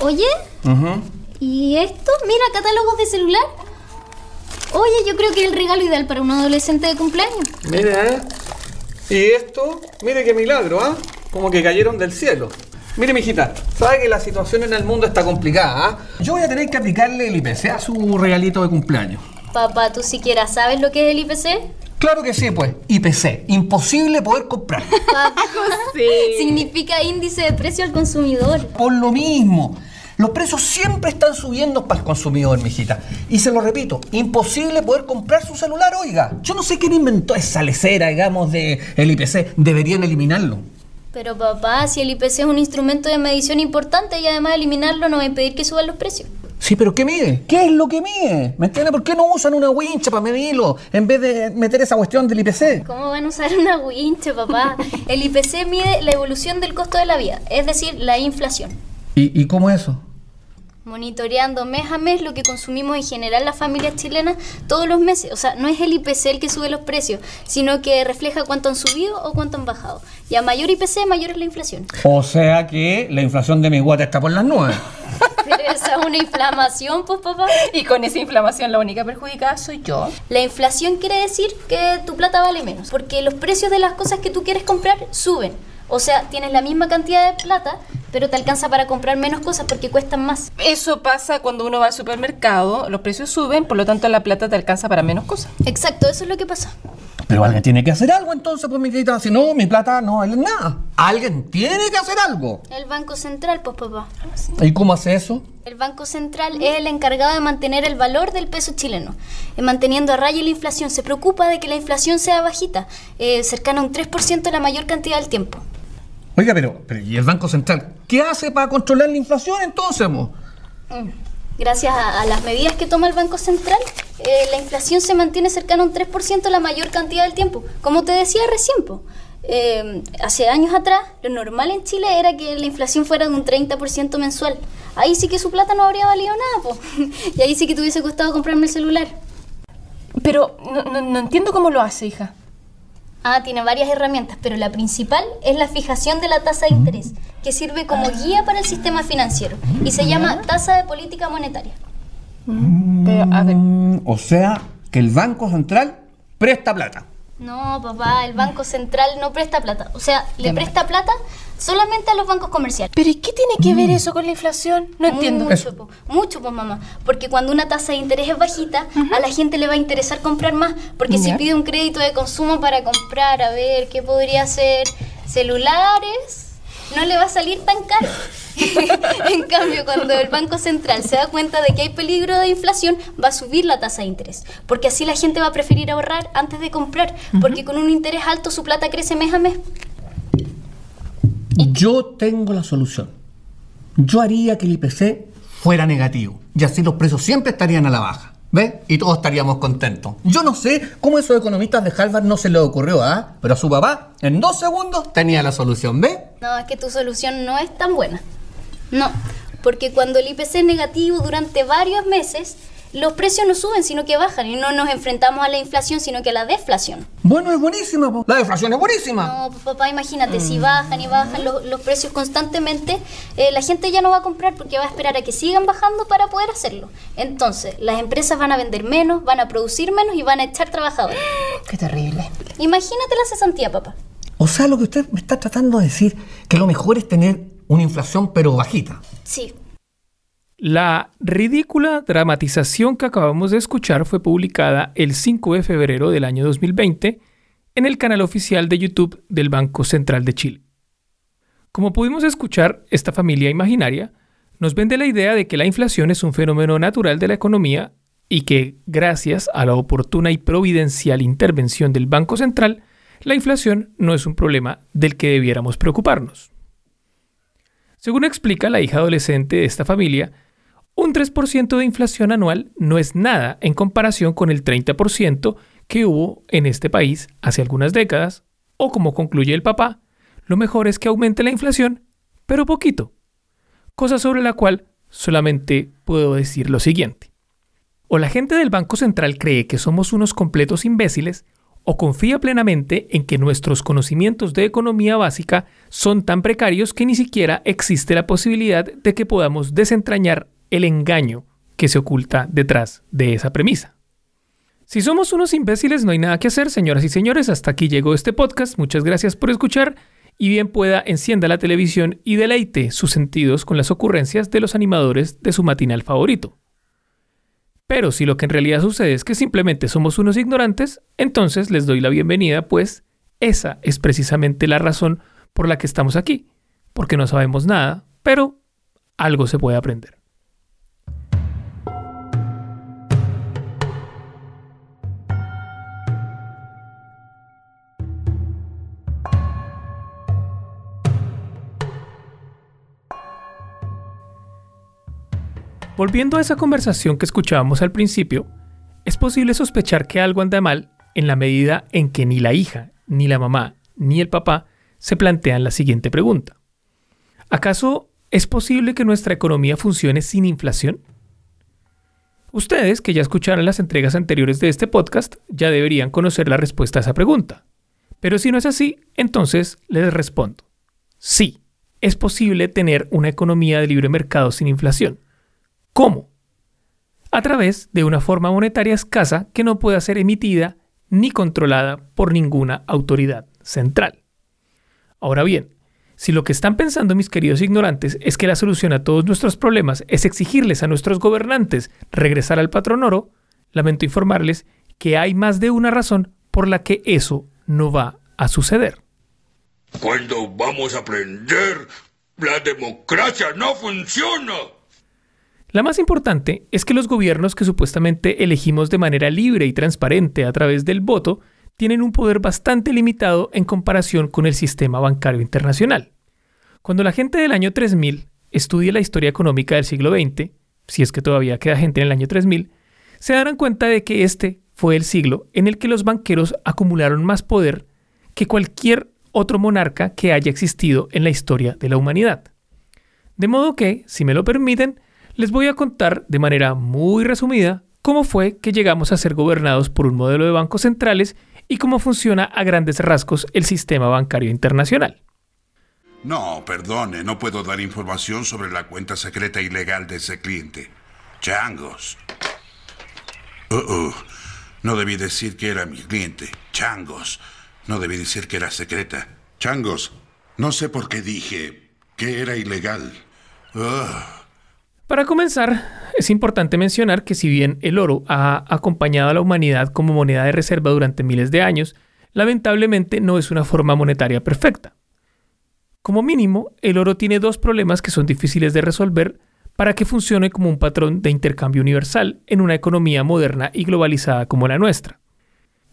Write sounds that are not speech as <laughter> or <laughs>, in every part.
Oye, ¿y esto? Mira, catálogos de celular. Oye, yo creo que es el regalo ideal para un adolescente de cumpleaños. Mira, ¿eh? Y esto, mire qué milagro, ¿ah? Como que cayeron del cielo. Mire, mijita, sabe que la situación en el mundo está complicada, ¿ah? Yo voy a tener que aplicarle el IPC a su regalito de cumpleaños. Papá, ¿tú siquiera sabes lo que es el IPC? Claro que sí, pues. IPC. Imposible poder comprar. Papá, <laughs> significa índice de precio al consumidor. Por lo mismo. Los precios siempre están subiendo para el consumidor, mijita. Y se lo repito, imposible poder comprar su celular, oiga. Yo no sé quién inventó esa lecera, digamos, de el IPC. Deberían eliminarlo. Pero papá, si el IPC es un instrumento de medición importante y además eliminarlo no va a impedir que suban los precios. Sí, pero ¿qué mide? ¿Qué es lo que mide? ¿Me entiendes? ¿Por qué no usan una wincha para medirlo en vez de meter esa cuestión del IPC? ¿Cómo van a usar una wincha, papá? El IPC mide la evolución del costo de la vida, es decir, la inflación. ¿Y, y cómo es eso? Monitoreando mes a mes lo que consumimos en general las familias chilenas todos los meses. O sea, no es el IPC el que sube los precios, sino que refleja cuánto han subido o cuánto han bajado. Y a mayor IPC, mayor es la inflación. O sea que la inflación de mi guata está por las nubes. Pero <laughs> esa es una inflamación, pues papá. Y con esa inflamación la única perjudicada soy yo. La inflación quiere decir que tu plata vale menos, porque los precios de las cosas que tú quieres comprar suben. O sea, tienes la misma cantidad de plata, pero te alcanza para comprar menos cosas porque cuestan más. Eso pasa cuando uno va al supermercado, los precios suben, por lo tanto la plata te alcanza para menos cosas. Exacto, eso es lo que pasa. Pero alguien tiene que hacer algo entonces, pues mi querida. Si no, mi plata no vale nada. Alguien tiene que hacer algo. El Banco Central, pues papá. ¿Y cómo hace eso? El Banco Central es el encargado de mantener el valor del peso chileno, eh, manteniendo a raya la inflación. Se preocupa de que la inflación sea bajita, eh, cercana a un 3% la mayor cantidad del tiempo. Oiga, pero, pero, ¿y el Banco Central? ¿Qué hace para controlar la inflación entonces, mo? Mm. Gracias a, a, las medidas que toma el Banco Central, eh, la inflación se mantiene cercana a un 3% la mayor cantidad del tiempo. Como te decía recién, po, eh, hace años atrás, lo normal en Chile era que la inflación fuera de un 30% mensual. Ahí sí que su plata no habría valido nada, po. <laughs> y ahí sí que te hubiese costado comprarme el celular. Pero no, no, no entiendo cómo lo hace, hija. Ah, tiene varias herramientas, pero la principal es la fijación de la tasa de interés, que sirve como guía para el sistema financiero y se llama tasa de política monetaria. Pero, a ver. O sea, que el Banco Central presta plata. No, papá, el Banco Central no presta plata. O sea, le presta plata solamente a los bancos comerciales. ¿Pero y qué tiene que ver eso con la inflación? No entiendo. Mucho, po, mucho, pues mamá. Porque cuando una tasa de interés es bajita, a la gente le va a interesar comprar más. Porque si pide un crédito de consumo para comprar, a ver, ¿qué podría ser? Celulares, no le va a salir tan caro. <laughs> en cambio, cuando el Banco Central se da cuenta de que hay peligro de inflación, va a subir la tasa de interés. Porque así la gente va a preferir ahorrar antes de comprar. Porque con un interés alto su plata crece mes a mes. Yo tengo la solución. Yo haría que el IPC fuera negativo. Y así los precios siempre estarían a la baja. ¿Ves? Y todos estaríamos contentos. Yo no sé cómo esos economistas de Harvard no se les ocurrió, ¿ah? Pero a su papá, en dos segundos, tenía la solución. ¿Ves? No, es que tu solución no es tan buena. No, porque cuando el IPC es negativo durante varios meses, los precios no suben, sino que bajan y no nos enfrentamos a la inflación, sino que a la deflación. Bueno, es buenísima. po. La deflación es buenísima. No, pues, papá, imagínate, si bajan y bajan los, los precios constantemente, eh, la gente ya no va a comprar porque va a esperar a que sigan bajando para poder hacerlo. Entonces, las empresas van a vender menos, van a producir menos y van a echar trabajadores. <gasps> Qué terrible. Imagínate la cesantía, papá. O sea, lo que usted me está tratando de decir, que lo mejor es tener una inflación pero bajita. Sí, La ridícula dramatización que acabamos de escuchar fue publicada el 5 de febrero del año 2020 en el canal oficial de YouTube del Banco Central de Chile. Como pudimos escuchar, esta familia imaginaria nos vende la idea de que la inflación es un fenómeno natural de la economía y que, gracias a la oportuna y providencial intervención del Banco Central, la inflación no es un problema del que debiéramos preocuparnos. Según explica la hija adolescente de esta familia, un 3% de inflación anual no es nada en comparación con el 30% que hubo en este país hace algunas décadas, o como concluye el papá, lo mejor es que aumente la inflación, pero poquito. Cosa sobre la cual solamente puedo decir lo siguiente. O la gente del Banco Central cree que somos unos completos imbéciles, o confía plenamente en que nuestros conocimientos de economía básica son tan precarios que ni siquiera existe la posibilidad de que podamos desentrañar el engaño que se oculta detrás de esa premisa. Si somos unos imbéciles no hay nada que hacer, señoras y señores, hasta aquí llegó este podcast, muchas gracias por escuchar y bien pueda encienda la televisión y deleite sus sentidos con las ocurrencias de los animadores de su matinal favorito. Pero si lo que en realidad sucede es que simplemente somos unos ignorantes, entonces les doy la bienvenida, pues esa es precisamente la razón por la que estamos aquí, porque no sabemos nada, pero algo se puede aprender. Volviendo a esa conversación que escuchábamos al principio, es posible sospechar que algo anda mal en la medida en que ni la hija, ni la mamá, ni el papá se plantean la siguiente pregunta. ¿Acaso es posible que nuestra economía funcione sin inflación? Ustedes, que ya escucharon las entregas anteriores de este podcast, ya deberían conocer la respuesta a esa pregunta. Pero si no es así, entonces les respondo. Sí, es posible tener una economía de libre mercado sin inflación. ¿Cómo? A través de una forma monetaria escasa que no pueda ser emitida ni controlada por ninguna autoridad central. Ahora bien, si lo que están pensando mis queridos ignorantes es que la solución a todos nuestros problemas es exigirles a nuestros gobernantes regresar al patrón oro, lamento informarles que hay más de una razón por la que eso no va a suceder. ¿Cuándo vamos a aprender? La democracia no funciona. La más importante es que los gobiernos que supuestamente elegimos de manera libre y transparente a través del voto tienen un poder bastante limitado en comparación con el sistema bancario internacional. Cuando la gente del año 3000 estudia la historia económica del siglo XX, si es que todavía queda gente en el año 3000, se darán cuenta de que este fue el siglo en el que los banqueros acumularon más poder que cualquier otro monarca que haya existido en la historia de la humanidad. De modo que, si me lo permiten, les voy a contar de manera muy resumida cómo fue que llegamos a ser gobernados por un modelo de bancos centrales y cómo funciona a grandes rasgos el sistema bancario internacional. No, perdone, no puedo dar información sobre la cuenta secreta ilegal de ese cliente. Changos. Uh -uh. No debí decir que era mi cliente. Changos. No debí decir que era secreta. Changos. No sé por qué dije que era ilegal. Uh. Para comenzar, es importante mencionar que si bien el oro ha acompañado a la humanidad como moneda de reserva durante miles de años, lamentablemente no es una forma monetaria perfecta. Como mínimo, el oro tiene dos problemas que son difíciles de resolver para que funcione como un patrón de intercambio universal en una economía moderna y globalizada como la nuestra.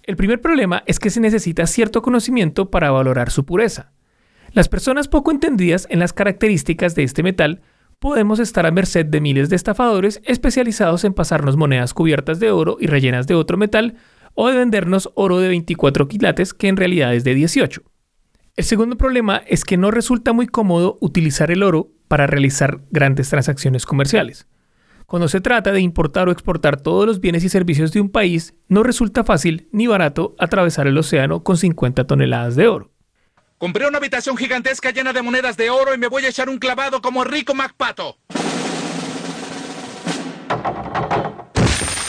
El primer problema es que se necesita cierto conocimiento para valorar su pureza. Las personas poco entendidas en las características de este metal podemos estar a merced de miles de estafadores especializados en pasarnos monedas cubiertas de oro y rellenas de otro metal o de vendernos oro de 24 quilates que en realidad es de 18. El segundo problema es que no resulta muy cómodo utilizar el oro para realizar grandes transacciones comerciales. Cuando se trata de importar o exportar todos los bienes y servicios de un país, no resulta fácil ni barato atravesar el océano con 50 toneladas de oro. Compré una habitación gigantesca llena de monedas de oro y me voy a echar un clavado como rico MacPato.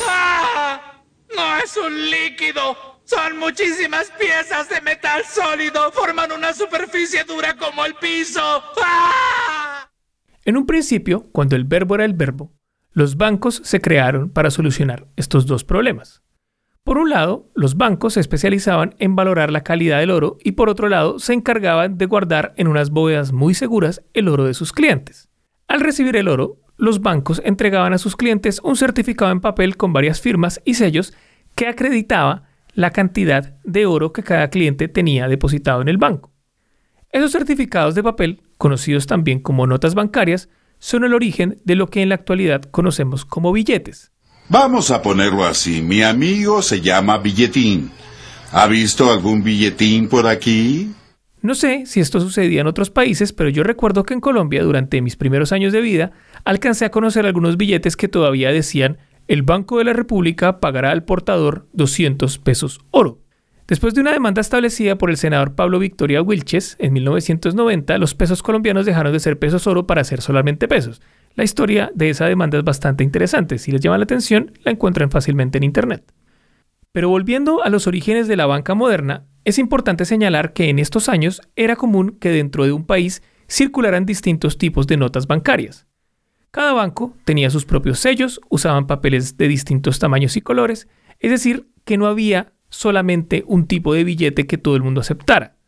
¡Ah! ¡No es un líquido! Son muchísimas piezas de metal sólido. Forman una superficie dura como el piso. ¡Ah! En un principio, cuando el verbo era el verbo, los bancos se crearon para solucionar estos dos problemas. Por un lado, los bancos se especializaban en valorar la calidad del oro y por otro lado se encargaban de guardar en unas bóvedas muy seguras el oro de sus clientes. Al recibir el oro, los bancos entregaban a sus clientes un certificado en papel con varias firmas y sellos que acreditaba la cantidad de oro que cada cliente tenía depositado en el banco. Esos certificados de papel, conocidos también como notas bancarias, son el origen de lo que en la actualidad conocemos como billetes. Vamos a ponerlo así. Mi amigo se llama Billetín. ¿Ha visto algún billetín por aquí? No sé si esto sucedía en otros países, pero yo recuerdo que en Colombia, durante mis primeros años de vida, alcancé a conocer algunos billetes que todavía decían el Banco de la República pagará al portador 200 pesos oro. Después de una demanda establecida por el senador Pablo Victoria Wilches en 1990, los pesos colombianos dejaron de ser pesos oro para ser solamente pesos. La historia de esa demanda es bastante interesante. Si les llama la atención, la encuentran fácilmente en Internet. Pero volviendo a los orígenes de la banca moderna, es importante señalar que en estos años era común que dentro de un país circularan distintos tipos de notas bancarias. Cada banco tenía sus propios sellos, usaban papeles de distintos tamaños y colores, es decir, que no había solamente un tipo de billete que todo el mundo aceptara.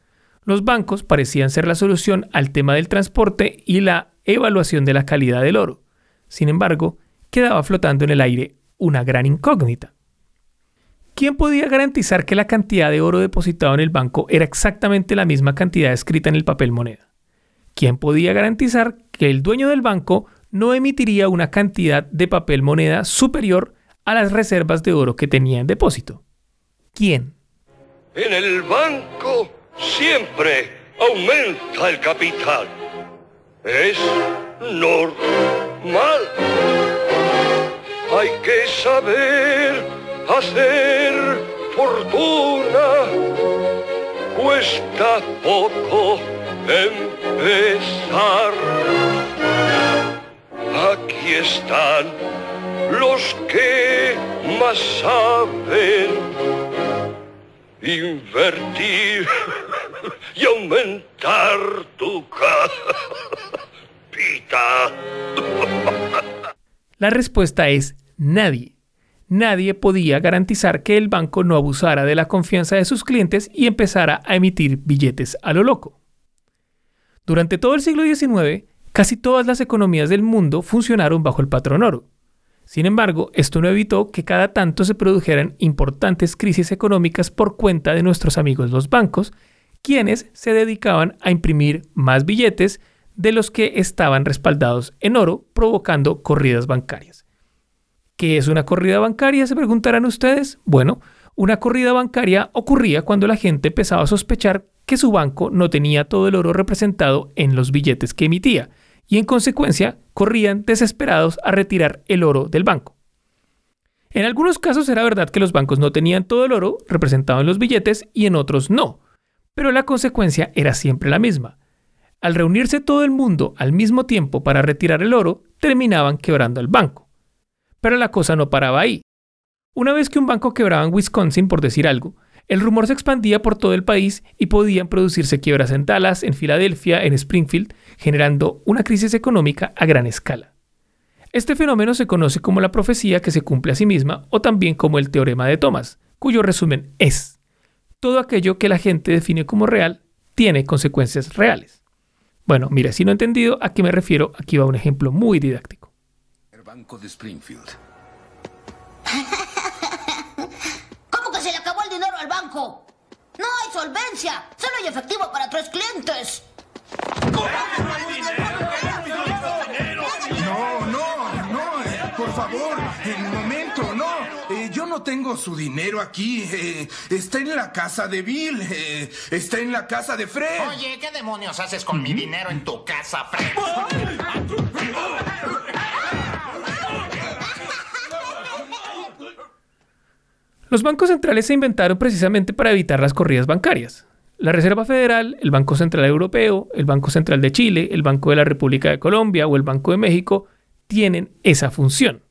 Los bancos parecían ser la solución al tema del transporte y la evaluación de la calidad del oro. Sin embargo, quedaba flotando en el aire una gran incógnita. ¿Quién podía garantizar que la cantidad de oro depositado en el banco era exactamente la misma cantidad escrita en el papel moneda? ¿Quién podía garantizar que el dueño del banco no emitiría una cantidad de papel moneda superior a las reservas de oro que tenía en depósito? quién? En el banco siempre aumenta el capital. Es normal. Hay que saber hacer fortuna. Cuesta poco empezar. Aquí están los que más saben invertir <laughs> y aumentar tu <laughs> <laughs> La respuesta es nadie. Nadie podía garantizar que el banco no abusara de la confianza de sus clientes y empezara a emitir billetes a lo loco. Durante todo el siglo XIX, casi todas las economías del mundo funcionaron bajo el patrón oro. Sin embargo, esto no evitó que cada tanto se produjeran importantes crisis económicas por cuenta de nuestros amigos los bancos, quienes se dedicaban a imprimir más billetes de los que estaban respaldados en oro, provocando corridas bancarias. ¿Qué es una corrida bancaria? Se preguntarán ustedes. Bueno, una corrida bancaria ocurría cuando la gente empezaba a sospechar que su banco no tenía todo el oro representado en los billetes que emitía, y en consecuencia corrían desesperados a retirar el oro del banco. En algunos casos era verdad que los bancos no tenían todo el oro representado en los billetes y en otros no, pero la consecuencia era siempre la misma. Al reunirse todo el mundo al mismo tiempo para retirar el oro, terminaban quebrando el banco. Pero la cosa no paraba ahí. Una vez que un banco quebraba en Wisconsin, por decir algo, el rumor se expandía por todo el país y podían producirse quiebras en Dallas, en Filadelfia, en Springfield, generando una crisis económica a gran escala. Este fenómeno se conoce como la profecía que se cumple a sí misma o también como el teorema de Thomas, cuyo resumen es, todo aquello que la gente define como real tiene consecuencias reales. Bueno, mira, si no he entendido a qué me refiero, aquí va un ejemplo muy didáctico. El Banco de Springfield. <laughs> ¿Cómo que se le acabó el dinero al banco? No hay solvencia, solo hay efectivo para tres clientes. No, no, no, eh, por favor, un momento, no tengo su dinero aquí. eh, está en la casa de Bill. eh, está en la casa de Fred. Oye, ¿qué demonios haces con mi dinero en tu casa, Fred? Los bancos centrales se inventaron precisamente para evitar las corridas bancarias. La Reserva Federal, el Banco Central Europeo, el Banco Central de Chile, el Banco de la República de Colombia o el Banco de México tienen esa función.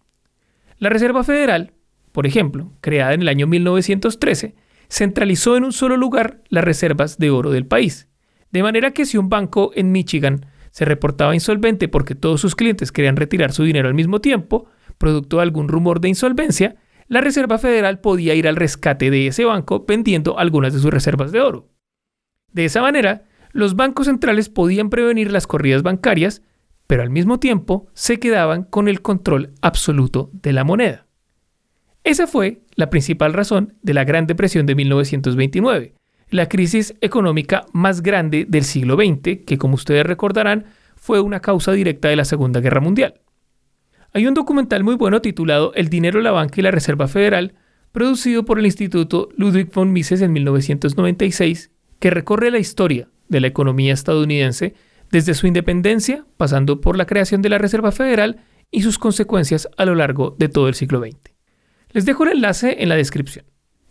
La Reserva Federal, por ejemplo, creada en el año 1913, centralizó en un solo lugar las reservas de oro del país. De manera que si un banco en Michigan se reportaba insolvente porque todos sus clientes querían retirar su dinero al mismo tiempo, producto de algún rumor de insolvencia, la Reserva Federal podía ir al rescate de ese banco vendiendo algunas de sus reservas de oro. De esa manera, los bancos centrales podían prevenir las corridas bancarias, pero al mismo tiempo se quedaban con el control absoluto de la moneda. Esa fue la principal razón de la Gran Depresión de 1929, la crisis económica más grande del siglo XX, que como ustedes recordarán fue una causa directa de la Segunda Guerra Mundial. Hay un documental muy bueno titulado El dinero, la banca y la Reserva Federal, producido por el Instituto Ludwig von Mises en 1996, que recorre la historia de la economía estadounidense desde su independencia, pasando por la creación de la Reserva Federal y sus consecuencias a lo largo de todo el siglo XX. Les dejo el enlace en la descripción.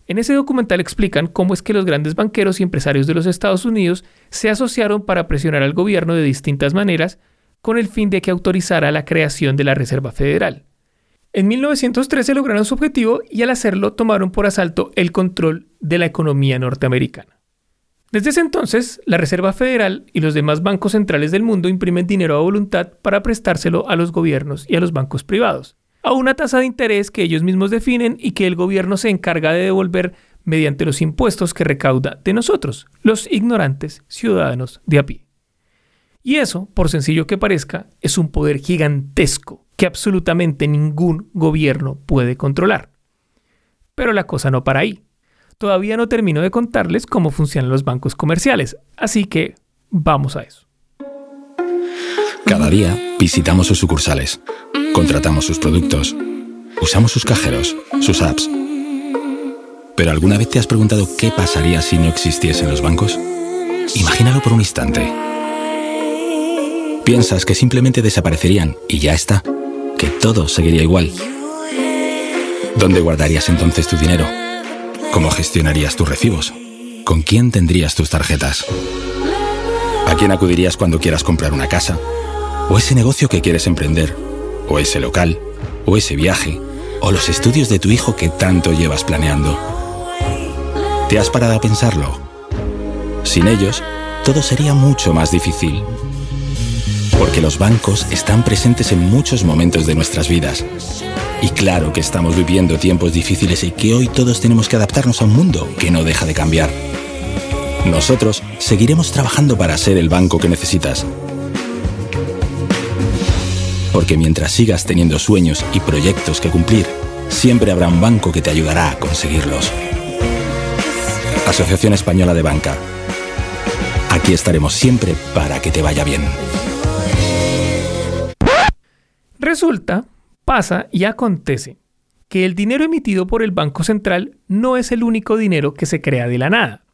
En ese documental explican cómo es que los grandes banqueros y empresarios de los Estados Unidos se asociaron para presionar al gobierno de distintas maneras con el fin de que autorizara la creación de la Reserva Federal. En 1913 lograron su objetivo y al hacerlo tomaron por asalto el control de la economía norteamericana. Desde ese entonces, la Reserva Federal y los demás bancos centrales del mundo imprimen dinero a voluntad para prestárselo a los gobiernos y a los bancos privados, a una tasa de interés que ellos mismos definen y que el gobierno se encarga de devolver mediante los impuestos que recauda de nosotros, los ignorantes ciudadanos de a pie. Y eso, por sencillo que parezca, es un poder gigantesco que absolutamente ningún gobierno puede controlar. Pero la cosa no para ahí. Todavía no termino de contarles cómo funcionan los bancos comerciales, así que vamos a eso. Cada día visitamos sus sucursales, contratamos sus productos, usamos sus cajeros, sus apps. ¿Pero alguna vez te has preguntado qué pasaría si no existiesen los bancos? Imagínalo por un instante. Piensas que simplemente desaparecerían y ya está, que todo seguiría igual. ¿Dónde guardarías entonces tu dinero? ¿Cómo gestionarías tus recibos? ¿Con quién tendrías tus tarjetas? ¿A quién acudirías cuando quieras comprar una casa? ¿O ese negocio que quieres emprender? ¿O ese local? ¿O ese viaje? ¿O los estudios de tu hijo que tanto llevas planeando? ¿Te has parado a pensarlo? Sin ellos, todo sería mucho más difícil. Porque los bancos están presentes en muchos momentos de nuestras vidas y claro que estamos viviendo tiempos difíciles y que hoy todos tenemos que adaptarnos a un mundo que no deja de cambiar. Nosotros seguiremos trabajando para ser el banco que necesitas. Porque mientras sigas teniendo sueños y proyectos que cumplir, siempre habrá un banco que te ayudará a conseguirlos. Asociación Española de Banca. Aquí estaremos siempre para que te vaya bien. Resulta Pasa y acontece que el dinero emitido por el Banco Central no es el único dinero que se crea de la nada.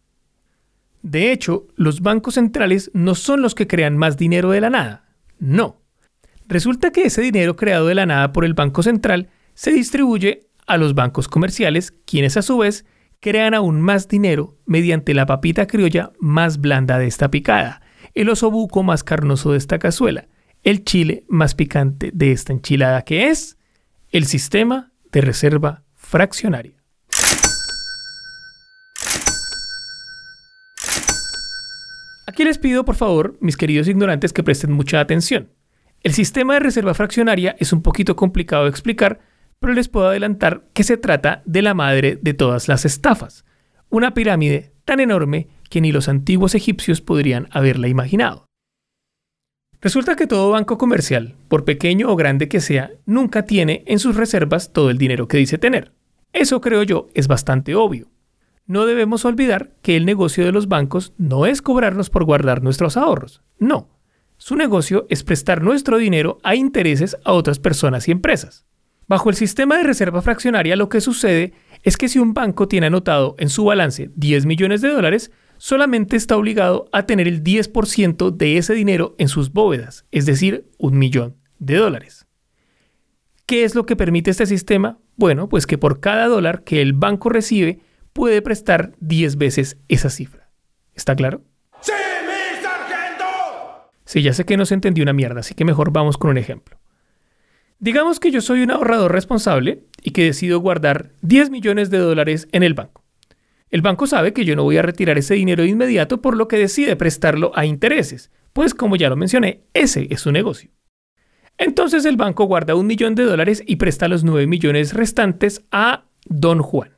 De hecho, los bancos centrales no son los que crean más dinero de la nada. No. Resulta que ese dinero creado de la nada por el Banco Central se distribuye a los bancos comerciales, quienes a su vez crean aún más dinero mediante la papita criolla más blanda de esta picada, el osobuco más carnoso de esta cazuela, el chile más picante de esta enchilada que es el sistema de reserva fraccionaria. Aquí les pido por favor, mis queridos ignorantes, que presten mucha atención. El sistema de reserva fraccionaria es un poquito complicado de explicar, pero les puedo adelantar que se trata de la madre de todas las estafas, una pirámide tan enorme que ni los antiguos egipcios podrían haberla imaginado. Resulta que todo banco comercial, por pequeño o grande que sea, nunca tiene en sus reservas todo el dinero que dice tener. Eso creo yo es bastante obvio. No debemos olvidar que el negocio de los bancos no es cobrarnos por guardar nuestros ahorros. No. Su negocio es prestar nuestro dinero a intereses a otras personas y empresas. Bajo el sistema de reserva fraccionaria lo que sucede es que si un banco tiene anotado en su balance 10 millones de dólares, solamente está obligado a tener el 10% de ese dinero en sus bóvedas, es decir, un millón de dólares. ¿Qué es lo que permite este sistema? Bueno, pues que por cada dólar que el banco recibe puede prestar 10 veces esa cifra. ¿Está claro? ¡Sí, ya sé que no se entendió una mierda, así que mejor vamos con un ejemplo. Digamos que yo soy un ahorrador responsable y que decido guardar 10 millones de dólares en el banco. El banco sabe que yo no voy a retirar ese dinero de inmediato, por lo que decide prestarlo a intereses, pues como ya lo mencioné, ese es su negocio. Entonces el banco guarda un millón de dólares y presta los 9 millones restantes a Don Juan.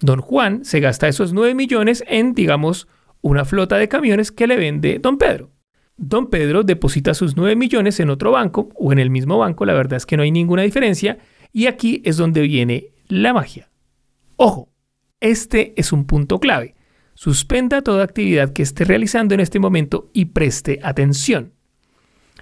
Don Juan se gasta esos 9 millones en, digamos, una flota de camiones que le vende Don Pedro. Don Pedro deposita sus 9 millones en otro banco o en el mismo banco, la verdad es que no hay ninguna diferencia, y aquí es donde viene la magia. Ojo, este es un punto clave. Suspenda toda actividad que esté realizando en este momento y preste atención.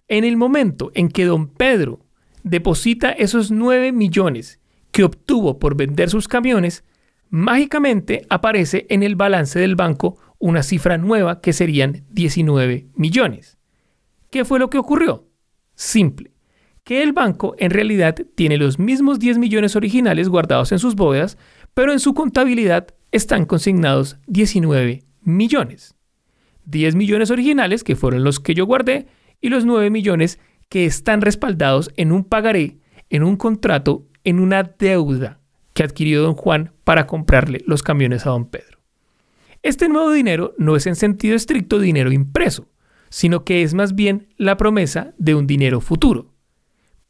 En el momento en que don Pedro deposita esos 9 millones que obtuvo por vender sus camiones, mágicamente aparece en el balance del banco una cifra nueva que serían 19 millones. ¿Qué fue lo que ocurrió? Simple, que el banco en realidad tiene los mismos 10 millones originales guardados en sus bóvedas, pero en su contabilidad están consignados 19 millones. 10 millones originales, que fueron los que yo guardé, y los 9 millones que están respaldados en un pagaré, en un contrato, en una deuda que adquirió don Juan para comprarle los camiones a don Pedro. Este nuevo dinero no es en sentido estricto dinero impreso, sino que es más bien la promesa de un dinero futuro.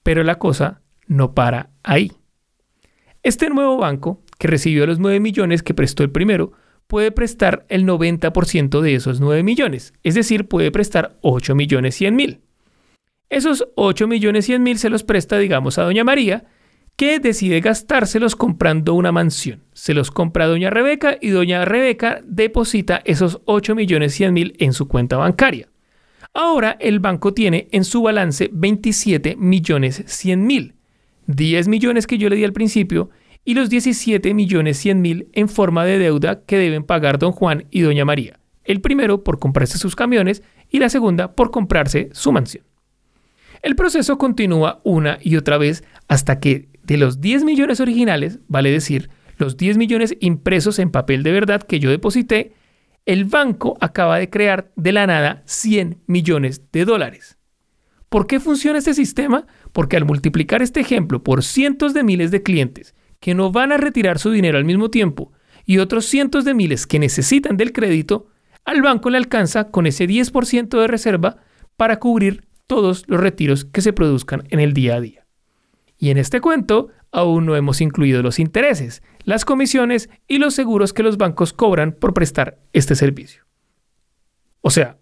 Pero la cosa no para ahí. Este nuevo banco, que recibió los 9 millones que prestó el primero, puede prestar el 90% de esos 9 millones, es decir, puede prestar 8 millones 100 mil. Esos 8 millones 100 mil se los presta, digamos, a doña María, que decide gastárselos comprando una mansión. Se los compra doña Rebeca y doña Rebeca deposita esos 8 millones 100 mil en su cuenta bancaria. Ahora el banco tiene en su balance 27 millones 100 mil, 10 millones que yo le di al principio y los 17 millones 100 mil en forma de deuda que deben pagar don Juan y doña María. El primero por comprarse sus camiones y la segunda por comprarse su mansión. El proceso continúa una y otra vez hasta que de los 10 millones originales, vale decir, los 10 millones impresos en papel de verdad que yo deposité, el banco acaba de crear de la nada 100 millones de dólares. ¿Por qué funciona este sistema? Porque al multiplicar este ejemplo por cientos de miles de clientes que no van a retirar su dinero al mismo tiempo y otros cientos de miles que necesitan del crédito, al banco le alcanza con ese 10% de reserva para cubrir todos los retiros que se produzcan en el día a día. Y en este cuento aún no hemos incluido los intereses, las comisiones y los seguros que los bancos cobran por prestar este servicio. O sea,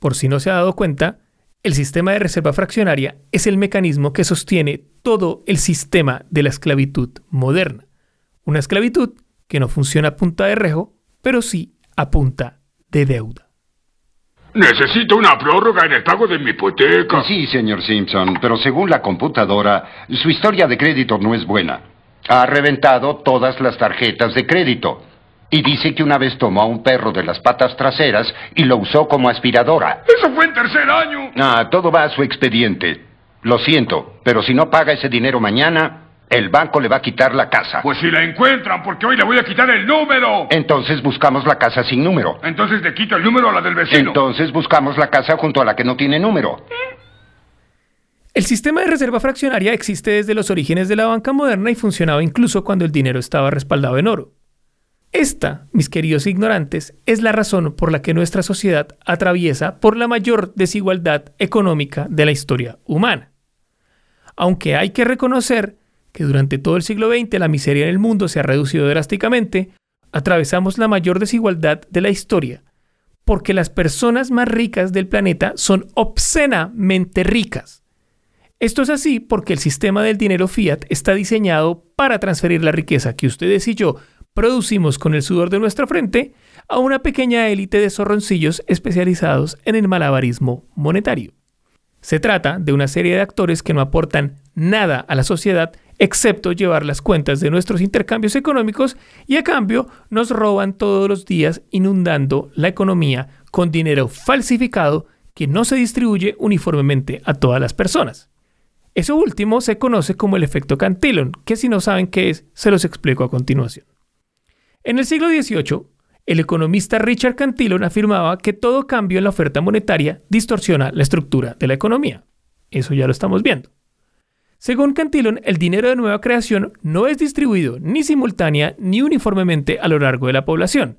por si no se ha dado cuenta, el sistema de reserva fraccionaria es el mecanismo que sostiene todo el sistema de la esclavitud moderna. Una esclavitud que no funciona a punta de rejo, pero sí a punta de deuda. Necesito una prórroga en el pago de mi hipoteca. Sí, señor Simpson, pero según la computadora, su historia de crédito no es buena. Ha reventado todas las tarjetas de crédito. Y dice que una vez tomó a un perro de las patas traseras y lo usó como aspiradora. Eso fue en tercer año. Ah, todo va a su expediente. Lo siento, pero si no paga ese dinero mañana, el banco le va a quitar la casa. Pues si la encuentran, porque hoy le voy a quitar el número. Entonces buscamos la casa sin número. Entonces le quito el número a la del vecino. Entonces buscamos la casa junto a la que no tiene número. El sistema de reserva fraccionaria existe desde los orígenes de la banca moderna y funcionaba incluso cuando el dinero estaba respaldado en oro. Esta, mis queridos ignorantes, es la razón por la que nuestra sociedad atraviesa por la mayor desigualdad económica de la historia humana. Aunque hay que reconocer que durante todo el siglo XX la miseria en el mundo se ha reducido drásticamente, atravesamos la mayor desigualdad de la historia, porque las personas más ricas del planeta son obscenamente ricas. Esto es así porque el sistema del dinero fiat está diseñado para transferir la riqueza que ustedes y yo producimos con el sudor de nuestra frente a una pequeña élite de zorroncillos especializados en el malabarismo monetario. Se trata de una serie de actores que no aportan nada a la sociedad excepto llevar las cuentas de nuestros intercambios económicos y a cambio nos roban todos los días inundando la economía con dinero falsificado que no se distribuye uniformemente a todas las personas. Eso último se conoce como el efecto Cantillon, que si no saben qué es, se los explico a continuación. En el siglo XVIII, el economista Richard Cantillon afirmaba que todo cambio en la oferta monetaria distorsiona la estructura de la economía. Eso ya lo estamos viendo. Según Cantillon, el dinero de nueva creación no es distribuido ni simultánea ni uniformemente a lo largo de la población.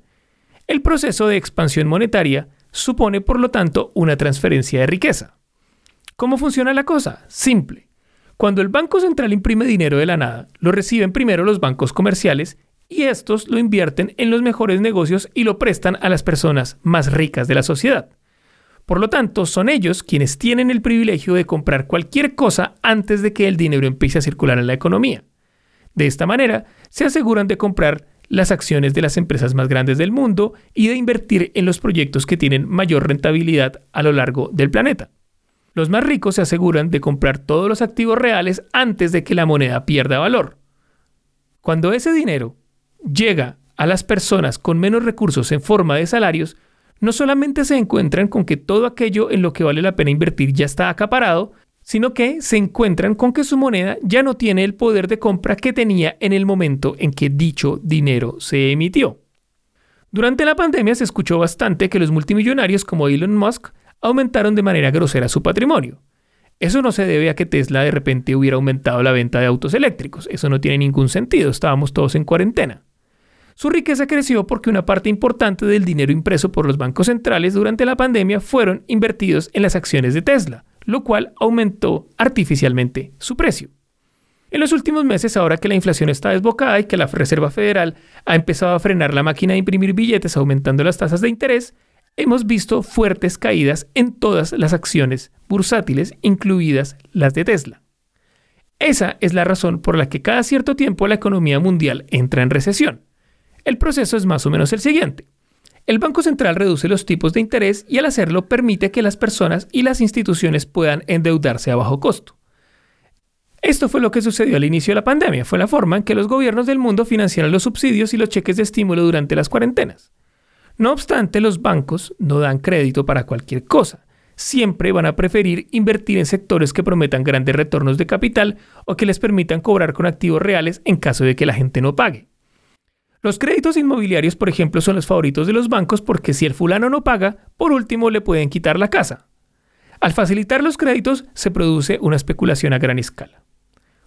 El proceso de expansión monetaria supone, por lo tanto, una transferencia de riqueza. ¿Cómo funciona la cosa? Simple. Cuando el Banco Central imprime dinero de la nada, lo reciben primero los bancos comerciales y estos lo invierten en los mejores negocios y lo prestan a las personas más ricas de la sociedad. Por lo tanto, son ellos quienes tienen el privilegio de comprar cualquier cosa antes de que el dinero empiece a circular en la economía. De esta manera, se aseguran de comprar las acciones de las empresas más grandes del mundo y de invertir en los proyectos que tienen mayor rentabilidad a lo largo del planeta. Los más ricos se aseguran de comprar todos los activos reales antes de que la moneda pierda valor. Cuando ese dinero llega a las personas con menos recursos en forma de salarios, no solamente se encuentran con que todo aquello en lo que vale la pena invertir ya está acaparado, sino que se encuentran con que su moneda ya no tiene el poder de compra que tenía en el momento en que dicho dinero se emitió. Durante la pandemia se escuchó bastante que los multimillonarios como Elon Musk aumentaron de manera grosera su patrimonio. Eso no se debe a que Tesla de repente hubiera aumentado la venta de autos eléctricos. Eso no tiene ningún sentido. Estábamos todos en cuarentena. Su riqueza creció porque una parte importante del dinero impreso por los bancos centrales durante la pandemia fueron invertidos en las acciones de Tesla, lo cual aumentó artificialmente su precio. En los últimos meses, ahora que la inflación está desbocada y que la Reserva Federal ha empezado a frenar la máquina de imprimir billetes aumentando las tasas de interés, hemos visto fuertes caídas en todas las acciones bursátiles, incluidas las de Tesla. Esa es la razón por la que cada cierto tiempo la economía mundial entra en recesión. El proceso es más o menos el siguiente. El Banco Central reduce los tipos de interés y al hacerlo permite que las personas y las instituciones puedan endeudarse a bajo costo. Esto fue lo que sucedió al inicio de la pandemia, fue la forma en que los gobiernos del mundo financiaron los subsidios y los cheques de estímulo durante las cuarentenas. No obstante, los bancos no dan crédito para cualquier cosa. Siempre van a preferir invertir en sectores que prometan grandes retornos de capital o que les permitan cobrar con activos reales en caso de que la gente no pague. Los créditos inmobiliarios, por ejemplo, son los favoritos de los bancos porque si el fulano no paga, por último le pueden quitar la casa. Al facilitar los créditos se produce una especulación a gran escala.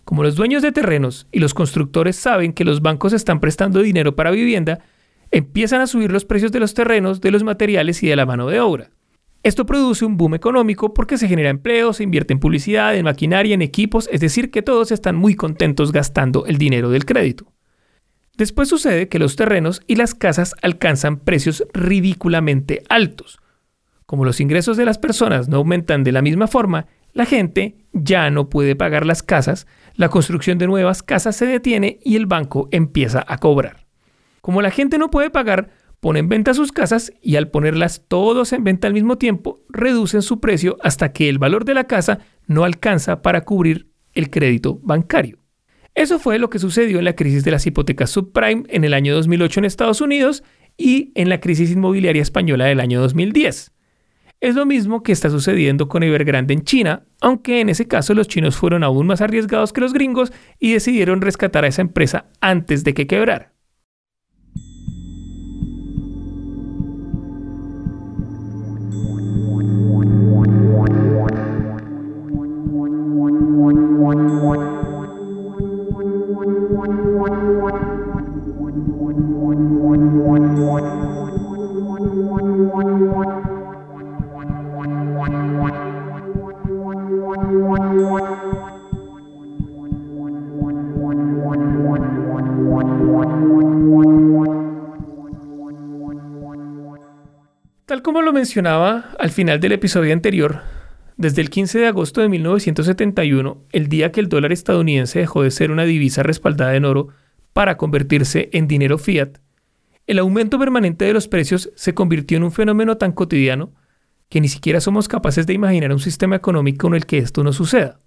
Como los dueños de terrenos y los constructores saben que los bancos están prestando dinero para vivienda, empiezan a subir los precios de los terrenos, de los materiales y de la mano de obra. Esto produce un boom económico porque se genera empleo, se invierte en publicidad, en maquinaria, en equipos, es decir, que todos están muy contentos gastando el dinero del crédito. Después sucede que los terrenos y las casas alcanzan precios ridículamente altos. Como los ingresos de las personas no aumentan de la misma forma, la gente ya no puede pagar las casas, la construcción de nuevas casas se detiene y el banco empieza a cobrar. Como la gente no puede pagar, ponen en venta sus casas y al ponerlas todos en venta al mismo tiempo, reducen su precio hasta que el valor de la casa no alcanza para cubrir el crédito bancario. Eso fue lo que sucedió en la crisis de las hipotecas subprime en el año 2008 en Estados Unidos y en la crisis inmobiliaria española del año 2010. Es lo mismo que está sucediendo con Evergrande en China, aunque en ese caso los chinos fueron aún más arriesgados que los gringos y decidieron rescatar a esa empresa antes de que quebrara. Tal como lo mencionaba al final del episodio anterior, desde el 15 de agosto de 1971, el día que el dólar estadounidense dejó de ser una divisa respaldada en oro para convertirse en dinero fiat, el aumento permanente de los precios se convirtió en un fenómeno tan cotidiano que ni siquiera somos capaces de imaginar un sistema económico en el que esto no suceda.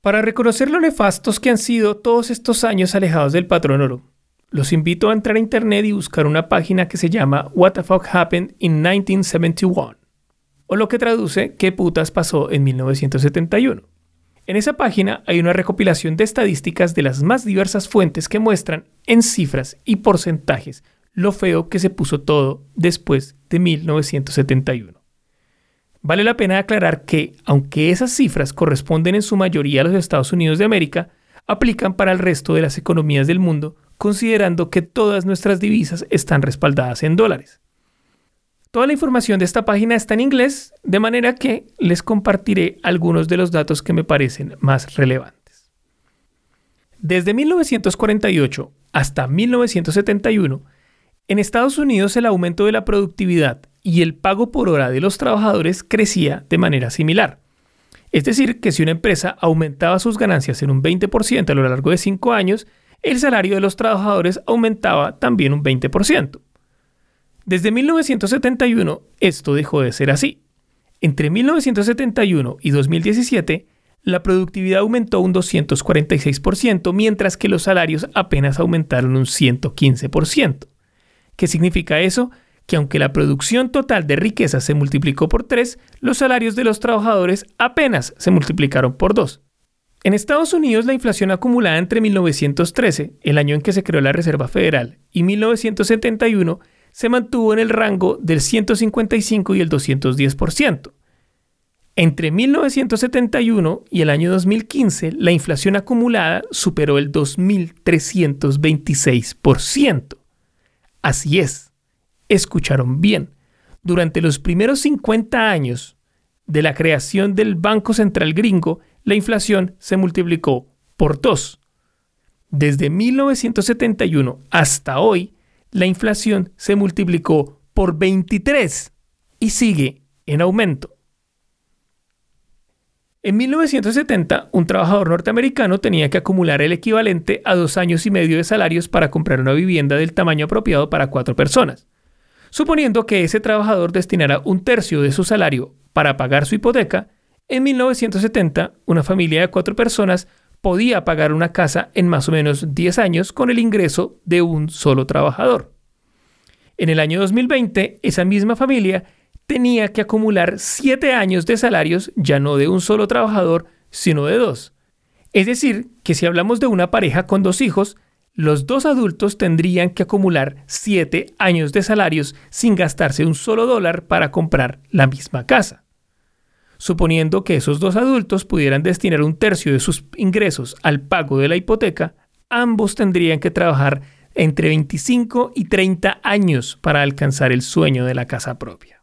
Para reconocer lo nefastos que han sido todos estos años alejados del patrón oro, los invito a entrar a internet y buscar una página que se llama What the Fuck Happened in 1971, o lo que traduce ¿Qué putas pasó en 1971? En esa página hay una recopilación de estadísticas de las más diversas fuentes que muestran en cifras y porcentajes lo feo que se puso todo después de 1971. Vale la pena aclarar que, aunque esas cifras corresponden en su mayoría a los Estados Unidos de América, aplican para el resto de las economías del mundo considerando que todas nuestras divisas están respaldadas en dólares. Toda la información de esta página está en inglés, de manera que les compartiré algunos de los datos que me parecen más relevantes. Desde 1948 hasta 1971, en Estados Unidos el aumento de la productividad y el pago por hora de los trabajadores crecía de manera similar. Es decir, que si una empresa aumentaba sus ganancias en un 20% a lo largo de 5 años, el salario de los trabajadores aumentaba también un 20%. Desde 1971 esto dejó de ser así. Entre 1971 y 2017, la productividad aumentó un 246%, mientras que los salarios apenas aumentaron un 115%. ¿Qué significa eso? que aunque la producción total de riqueza se multiplicó por 3, los salarios de los trabajadores apenas se multiplicaron por 2. En Estados Unidos, la inflación acumulada entre 1913, el año en que se creó la Reserva Federal, y 1971 se mantuvo en el rango del 155 y el 210%. Entre 1971 y el año 2015, la inflación acumulada superó el 2.326%. Así es, escucharon bien. Durante los primeros 50 años de la creación del Banco Central Gringo, la inflación se multiplicó por dos. Desde 1971 hasta hoy, la inflación se multiplicó por 23 y sigue en aumento. En 1970, un trabajador norteamericano tenía que acumular el equivalente a dos años y medio de salarios para comprar una vivienda del tamaño apropiado para cuatro personas. Suponiendo que ese trabajador destinara un tercio de su salario para pagar su hipoteca, en 1970 una familia de cuatro personas podía pagar una casa en más o menos 10 años con el ingreso de un solo trabajador. En el año 2020, esa misma familia tenía que acumular siete años de salarios ya no de un solo trabajador, sino de dos. Es decir, que si hablamos de una pareja con dos hijos, los dos adultos tendrían que acumular siete años de salarios sin gastarse un solo dólar para comprar la misma casa. Suponiendo que esos dos adultos pudieran destinar un tercio de sus ingresos al pago de la hipoteca, ambos tendrían que trabajar entre 25 y 30 años para alcanzar el sueño de la casa propia.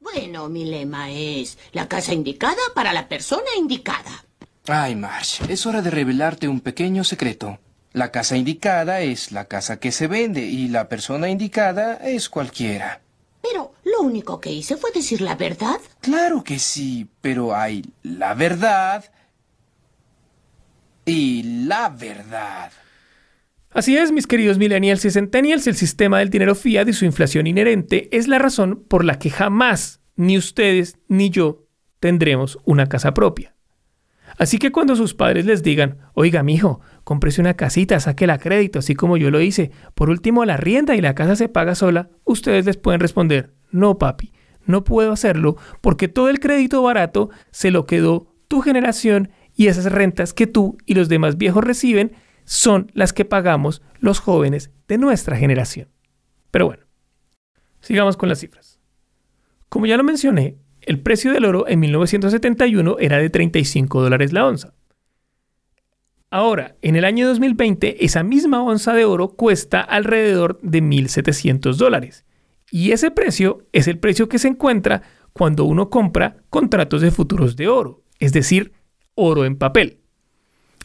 Bueno, mi lema es la casa indicada para la persona indicada. Ay, Marsh, es hora de revelarte un pequeño secreto. La casa indicada es la casa que se vende y la persona indicada es cualquiera. Pero lo único que hice fue decir la verdad. Claro que sí, pero hay la verdad y la verdad. Así es, mis queridos millennials y centennials, el sistema del dinero fiat y su inflación inherente es la razón por la que jamás ni ustedes ni yo tendremos una casa propia. Así que cuando sus padres les digan, oiga, mijo, cómprese una casita, saque la crédito, así como yo lo hice, por último la rienda y la casa se paga sola, ustedes les pueden responder, no papi, no puedo hacerlo porque todo el crédito barato se lo quedó tu generación y esas rentas que tú y los demás viejos reciben son las que pagamos los jóvenes de nuestra generación. Pero bueno, sigamos con las cifras. Como ya lo mencioné, el precio del oro en 1971 era de 35 dólares la onza. Ahora, en el año 2020, esa misma onza de oro cuesta alrededor de 1.700 dólares. Y ese precio es el precio que se encuentra cuando uno compra contratos de futuros de oro, es decir, oro en papel.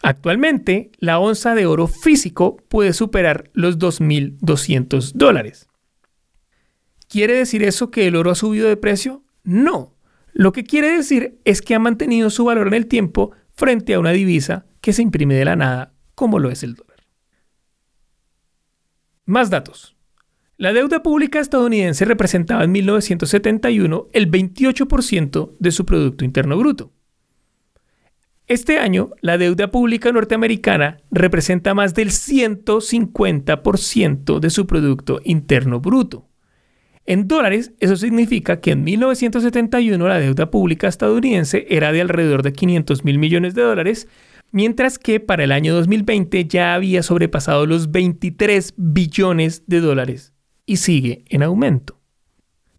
Actualmente, la onza de oro físico puede superar los 2.200 dólares. ¿Quiere decir eso que el oro ha subido de precio? No. Lo que quiere decir es que ha mantenido su valor en el tiempo frente a una divisa que se imprime de la nada, como lo es el dólar. Más datos. La deuda pública estadounidense representaba en 1971 el 28% de su Producto Interno Bruto. Este año, la deuda pública norteamericana representa más del 150% de su Producto Interno Bruto. En dólares, eso significa que en 1971 la deuda pública estadounidense era de alrededor de 500 mil millones de dólares, mientras que para el año 2020 ya había sobrepasado los 23 billones de dólares y sigue en aumento.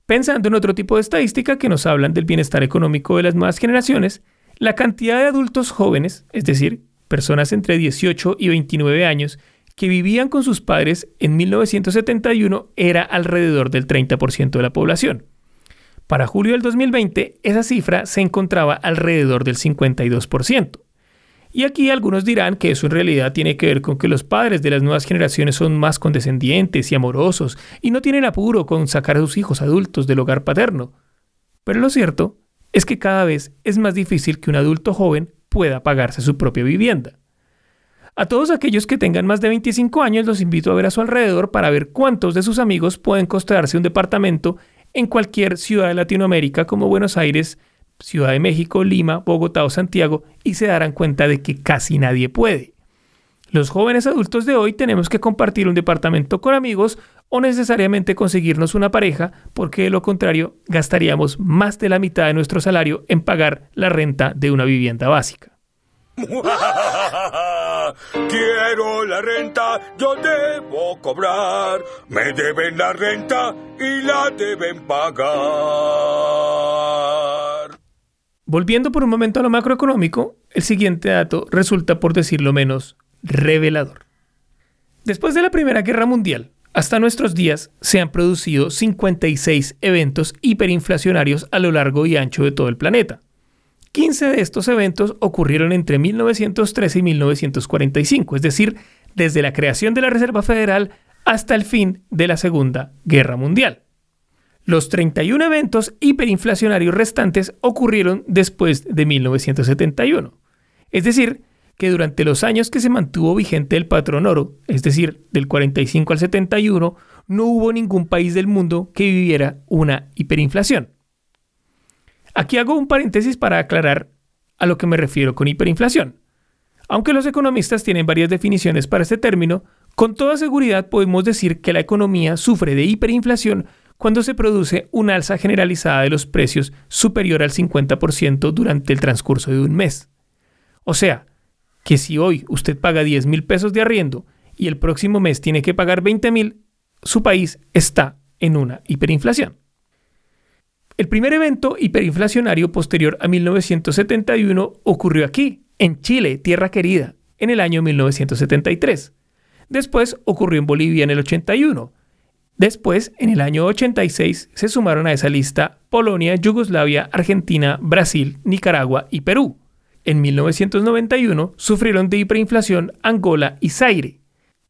Pensando en otro tipo de estadística que nos hablan del bienestar económico de las nuevas generaciones, la cantidad de adultos jóvenes, es decir, personas entre 18 y 29 años, que vivían con sus padres en 1971 era alrededor del 30% de la población. Para julio del 2020, esa cifra se encontraba alrededor del 52%. Y aquí algunos dirán que eso en realidad tiene que ver con que los padres de las nuevas generaciones son más condescendientes y amorosos y no tienen apuro con sacar a sus hijos adultos del hogar paterno. Pero lo cierto es que cada vez es más difícil que un adulto joven pueda pagarse su propia vivienda. A todos aquellos que tengan más de 25 años los invito a ver a su alrededor para ver cuántos de sus amigos pueden costearse un departamento en cualquier ciudad de Latinoamérica como Buenos Aires, Ciudad de México, Lima, Bogotá o Santiago y se darán cuenta de que casi nadie puede. Los jóvenes adultos de hoy tenemos que compartir un departamento con amigos o necesariamente conseguirnos una pareja, porque de lo contrario gastaríamos más de la mitad de nuestro salario en pagar la renta de una vivienda básica. <laughs> Quiero la renta, yo debo cobrar. Me deben la renta y la deben pagar. Volviendo por un momento a lo macroeconómico, el siguiente dato resulta, por decirlo menos, revelador. Después de la Primera Guerra Mundial, hasta nuestros días se han producido 56 eventos hiperinflacionarios a lo largo y ancho de todo el planeta. 15 de estos eventos ocurrieron entre 1913 y 1945, es decir, desde la creación de la Reserva Federal hasta el fin de la Segunda Guerra Mundial. Los 31 eventos hiperinflacionarios restantes ocurrieron después de 1971. Es decir, que durante los años que se mantuvo vigente el patrón oro, es decir, del 45 al 71, no hubo ningún país del mundo que viviera una hiperinflación. Aquí hago un paréntesis para aclarar a lo que me refiero con hiperinflación. Aunque los economistas tienen varias definiciones para este término, con toda seguridad podemos decir que la economía sufre de hiperinflación cuando se produce una alza generalizada de los precios superior al 50% durante el transcurso de un mes. O sea, que si hoy usted paga 10 mil pesos de arriendo y el próximo mes tiene que pagar 20 mil, su país está en una hiperinflación. El primer evento hiperinflacionario posterior a 1971 ocurrió aquí, en Chile, tierra querida, en el año 1973. Después ocurrió en Bolivia en el 81. Después, en el año 86, se sumaron a esa lista Polonia, Yugoslavia, Argentina, Brasil, Nicaragua y Perú. En 1991 sufrieron de hiperinflación Angola y Zaire.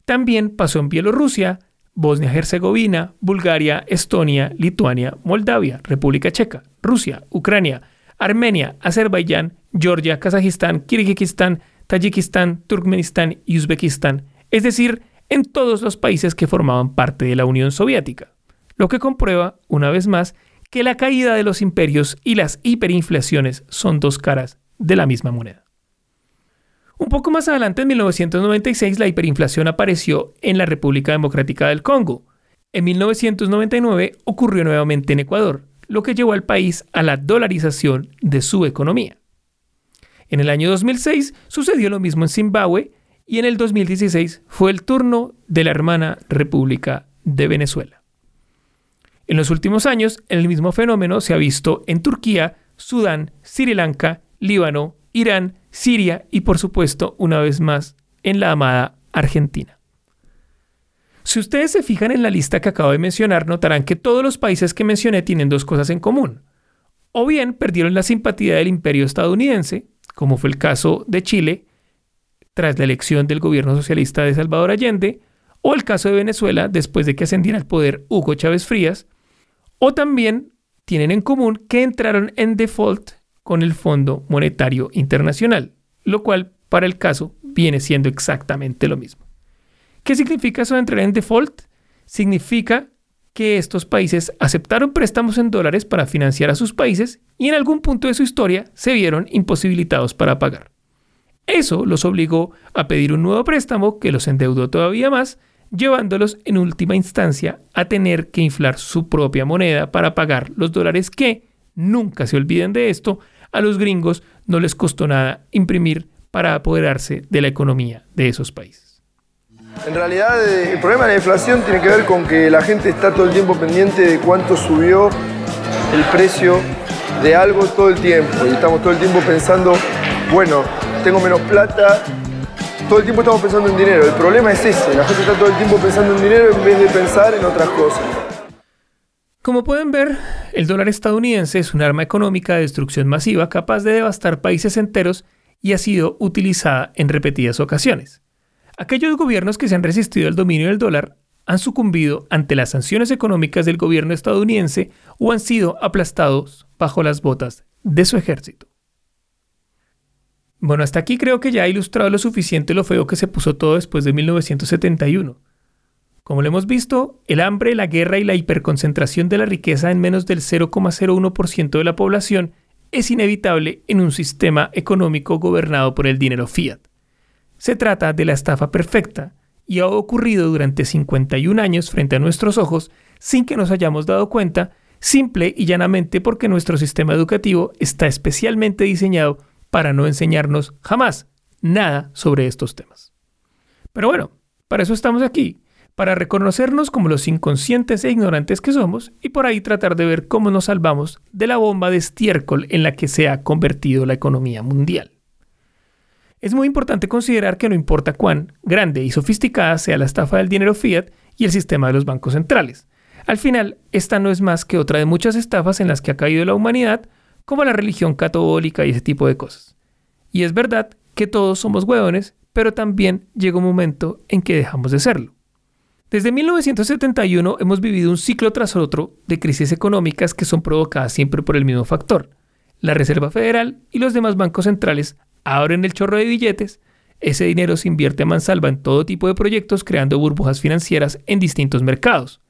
También pasó en Bielorrusia, Bosnia-Herzegovina, Bulgaria, Estonia, Lituania, Moldavia, República Checa, Rusia, Ucrania, Armenia, Azerbaiyán, Georgia, Kazajistán, Kirguistán, Tayikistán, Turkmenistán y Uzbekistán, es decir, en todos los países que formaban parte de la Unión Soviética, lo que comprueba, una vez más, que la caída de los imperios y las hiperinflaciones son dos caras de la misma moneda. Un poco más adelante, en 1996, la hiperinflación apareció en la República Democrática del Congo. En 1999 ocurrió nuevamente en Ecuador, lo que llevó al país a la dolarización de su economía. En el año 2006 sucedió lo mismo en Zimbabue y en el 2016 fue el turno de la hermana República de Venezuela. En los últimos años, el mismo fenómeno se ha visto en Turquía, Sudán, Sri Lanka, Líbano, Irán, Siria y por supuesto, una vez más, en la amada Argentina. Si ustedes se fijan en la lista que acabo de mencionar, notarán que todos los países que mencioné tienen dos cosas en común. O bien perdieron la simpatía del imperio estadounidense, como fue el caso de Chile, tras la elección del gobierno socialista de Salvador Allende, o el caso de Venezuela después de que ascendiera al poder Hugo Chávez Frías, o también tienen en común que entraron en default con el Fondo Monetario Internacional, lo cual para el caso viene siendo exactamente lo mismo. ¿Qué significa eso de entrar en default? Significa que estos países aceptaron préstamos en dólares para financiar a sus países y en algún punto de su historia se vieron imposibilitados para pagar. Eso los obligó a pedir un nuevo préstamo que los endeudó todavía más, llevándolos en última instancia a tener que inflar su propia moneda para pagar los dólares que, nunca se olviden de esto, a los gringos no les costó nada imprimir para apoderarse de la economía de esos países. En realidad eh, el problema de la inflación tiene que ver con que la gente está todo el tiempo pendiente de cuánto subió el precio de algo todo el tiempo. Y estamos todo el tiempo pensando, bueno, tengo menos plata, todo el tiempo estamos pensando en dinero. El problema es ese, la gente está todo el tiempo pensando en dinero en vez de pensar en otras cosas. Como pueden ver, el dólar estadounidense es un arma económica de destrucción masiva capaz de devastar países enteros y ha sido utilizada en repetidas ocasiones. Aquellos gobiernos que se han resistido al dominio del dólar han sucumbido ante las sanciones económicas del gobierno estadounidense o han sido aplastados bajo las botas de su ejército. Bueno, hasta aquí creo que ya ha ilustrado lo suficiente lo feo que se puso todo después de 1971. Como lo hemos visto, el hambre, la guerra y la hiperconcentración de la riqueza en menos del 0,01% de la población es inevitable en un sistema económico gobernado por el dinero fiat. Se trata de la estafa perfecta y ha ocurrido durante 51 años frente a nuestros ojos sin que nos hayamos dado cuenta, simple y llanamente porque nuestro sistema educativo está especialmente diseñado para no enseñarnos jamás nada sobre estos temas. Pero bueno, para eso estamos aquí, para reconocernos como los inconscientes e ignorantes que somos y por ahí tratar de ver cómo nos salvamos de la bomba de estiércol en la que se ha convertido la economía mundial. Es muy importante considerar que no importa cuán grande y sofisticada sea la estafa del dinero fiat y el sistema de los bancos centrales. Al final, esta no es más que otra de muchas estafas en las que ha caído la humanidad, como la religión católica y ese tipo de cosas. Y es verdad que todos somos hueones, pero también llega un momento en que dejamos de serlo. Desde 1971 hemos vivido un ciclo tras otro de crisis económicas que son provocadas siempre por el mismo factor. La Reserva Federal y los demás bancos centrales abren el chorro de billetes, ese dinero se invierte a mansalva en todo tipo de proyectos creando burbujas financieras en distintos mercados.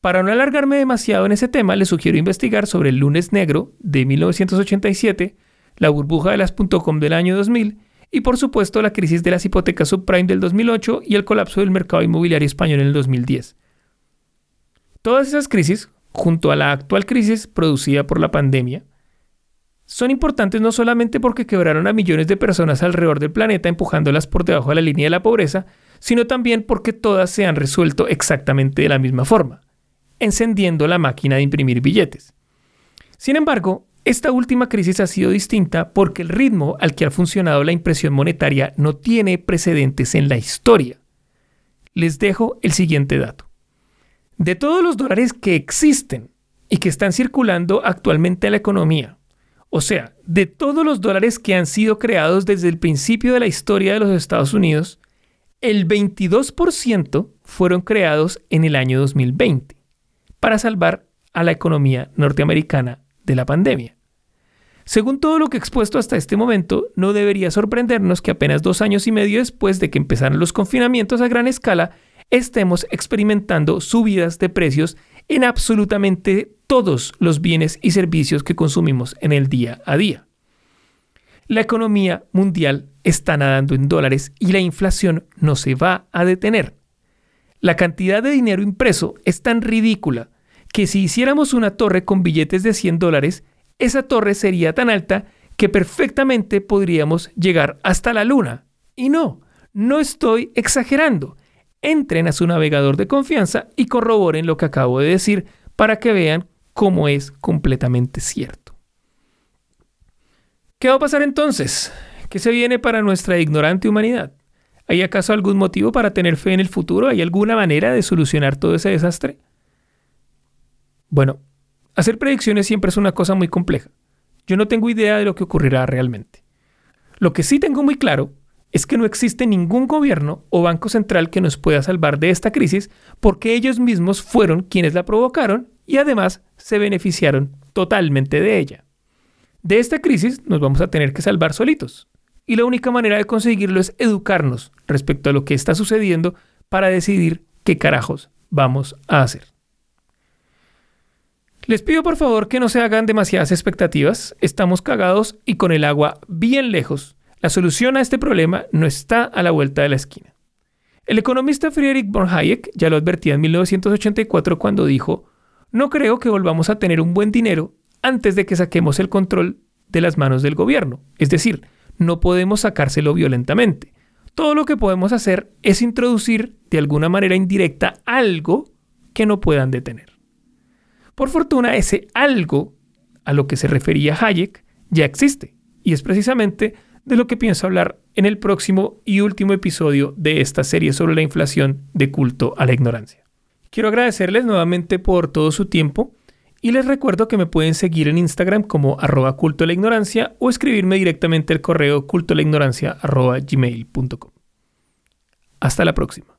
Para no alargarme demasiado en ese tema, les sugiero investigar sobre el lunes negro de 1987, la burbuja de las .com del año 2000 y por supuesto la crisis de las hipotecas subprime del 2008 y el colapso del mercado inmobiliario español en el 2010. Todas esas crisis, junto a la actual crisis producida por la pandemia, son importantes no solamente porque quebraron a millones de personas alrededor del planeta empujándolas por debajo de la línea de la pobreza, sino también porque todas se han resuelto exactamente de la misma forma, encendiendo la máquina de imprimir billetes. Sin embargo, esta última crisis ha sido distinta porque el ritmo al que ha funcionado la impresión monetaria no tiene precedentes en la historia. Les dejo el siguiente dato. De todos los dólares que existen y que están circulando actualmente en la economía, o sea, de todos los dólares que han sido creados desde el principio de la historia de los Estados Unidos, el 22% fueron creados en el año 2020 para salvar a la economía norteamericana de la pandemia. Según todo lo que he expuesto hasta este momento, no debería sorprendernos que apenas dos años y medio después de que empezaran los confinamientos a gran escala, estemos experimentando subidas de precios en absolutamente todos los bienes y servicios que consumimos en el día a día. La economía mundial está nadando en dólares y la inflación no se va a detener. La cantidad de dinero impreso es tan ridícula que si hiciéramos una torre con billetes de 100 dólares, esa torre sería tan alta que perfectamente podríamos llegar hasta la luna. Y no, no estoy exagerando. Entren a su navegador de confianza y corroboren lo que acabo de decir para que vean cómo es completamente cierto. ¿Qué va a pasar entonces? ¿Qué se viene para nuestra ignorante humanidad? ¿Hay acaso algún motivo para tener fe en el futuro? ¿Hay alguna manera de solucionar todo ese desastre? Bueno, hacer predicciones siempre es una cosa muy compleja. Yo no tengo idea de lo que ocurrirá realmente. Lo que sí tengo muy claro es que no existe ningún gobierno o banco central que nos pueda salvar de esta crisis porque ellos mismos fueron quienes la provocaron y además se beneficiaron totalmente de ella. De esta crisis nos vamos a tener que salvar solitos. Y la única manera de conseguirlo es educarnos respecto a lo que está sucediendo para decidir qué carajos vamos a hacer. Les pido por favor que no se hagan demasiadas expectativas, estamos cagados y con el agua bien lejos. La solución a este problema no está a la vuelta de la esquina. El economista Friedrich von Hayek ya lo advertía en 1984 cuando dijo, no creo que volvamos a tener un buen dinero antes de que saquemos el control de las manos del gobierno. Es decir, no podemos sacárselo violentamente. Todo lo que podemos hacer es introducir de alguna manera indirecta algo que no puedan detener. Por fortuna, ese algo a lo que se refería Hayek ya existe, y es precisamente de lo que pienso hablar en el próximo y último episodio de esta serie sobre la inflación de culto a la ignorancia. Quiero agradecerles nuevamente por todo su tiempo y les recuerdo que me pueden seguir en Instagram como arroba culto a la ignorancia o escribirme directamente al correo culto a la ignorancia gmail.com. Hasta la próxima.